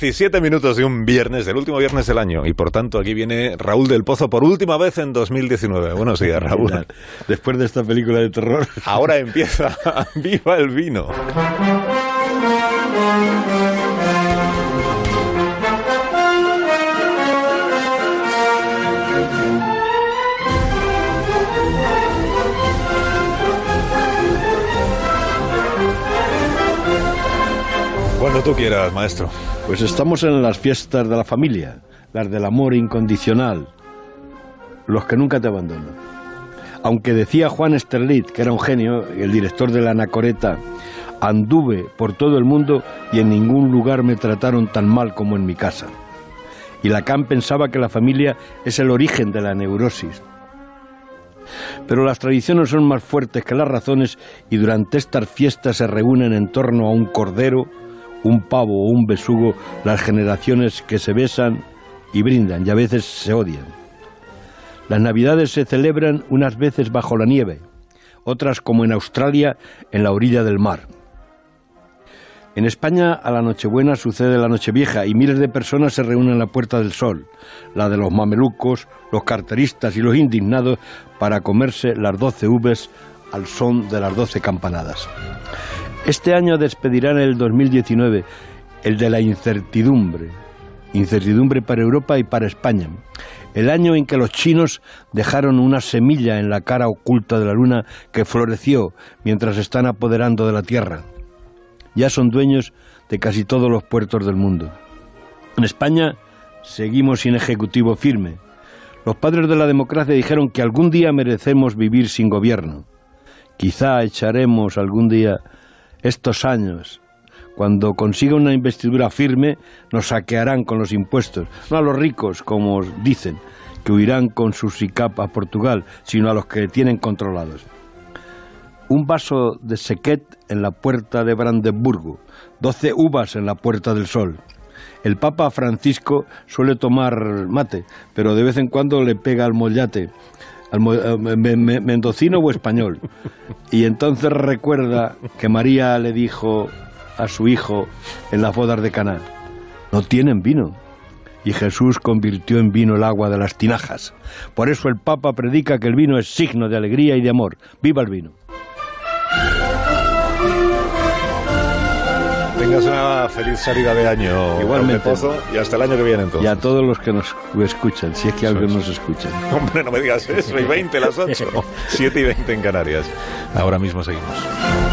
17 minutos de un viernes, del último viernes del año, y por tanto aquí viene Raúl del Pozo por última vez en 2019. Buenos días, Raúl. Después de esta película de terror. Ahora empieza Viva el vino. Cuando tú quieras, maestro. Pues estamos en las fiestas de la familia, las del amor incondicional, los que nunca te abandonan. Aunque decía Juan Esterlit, que era un genio, el director de la Anacoreta, anduve por todo el mundo y en ningún lugar me trataron tan mal como en mi casa. Y Lacan pensaba que la familia es el origen de la neurosis. Pero las tradiciones son más fuertes que las razones y durante estas fiestas se reúnen en torno a un cordero, un pavo o un besugo las generaciones que se besan y brindan y a veces se odian. Las navidades se celebran unas veces bajo la nieve, otras como en Australia en la orilla del mar. En España a la Nochebuena sucede la Nochevieja y miles de personas se reúnen en la Puerta del Sol, la de los mamelucos, los carteristas y los indignados para comerse las doce uvas al son de las doce campanadas. Este año despedirán el 2019, el de la incertidumbre. Incertidumbre para Europa y para España. El año en que los chinos dejaron una semilla en la cara oculta de la luna que floreció mientras están apoderando de la Tierra. Ya son dueños de casi todos los puertos del mundo. En España seguimos sin ejecutivo firme. Los padres de la democracia dijeron que algún día merecemos vivir sin gobierno. Quizá echaremos algún día estos años, cuando consiga una investidura firme, nos saquearán con los impuestos, no a los ricos, como dicen, que huirán con sus SICAP a Portugal, sino a los que tienen controlados. Un vaso de sequet en la puerta de Brandenburgo, doce uvas en la puerta del sol. El Papa Francisco suele tomar mate, pero de vez en cuando le pega al mollate mendocino o español. Y entonces recuerda que María le dijo a su hijo en las bodas de Caná, no tienen vino. Y Jesús convirtió en vino el agua de las tinajas. Por eso el Papa predica que el vino es signo de alegría y de amor. ¡Viva el vino! Tengas una feliz salida de año. Igualmente. y hasta el año que viene entonces. Y a todos los que nos escuchan, si es que alguien nos escucha. Hombre, no me digas eso. Y 20 las 8. 7 y 20 en Canarias. Ahora mismo seguimos.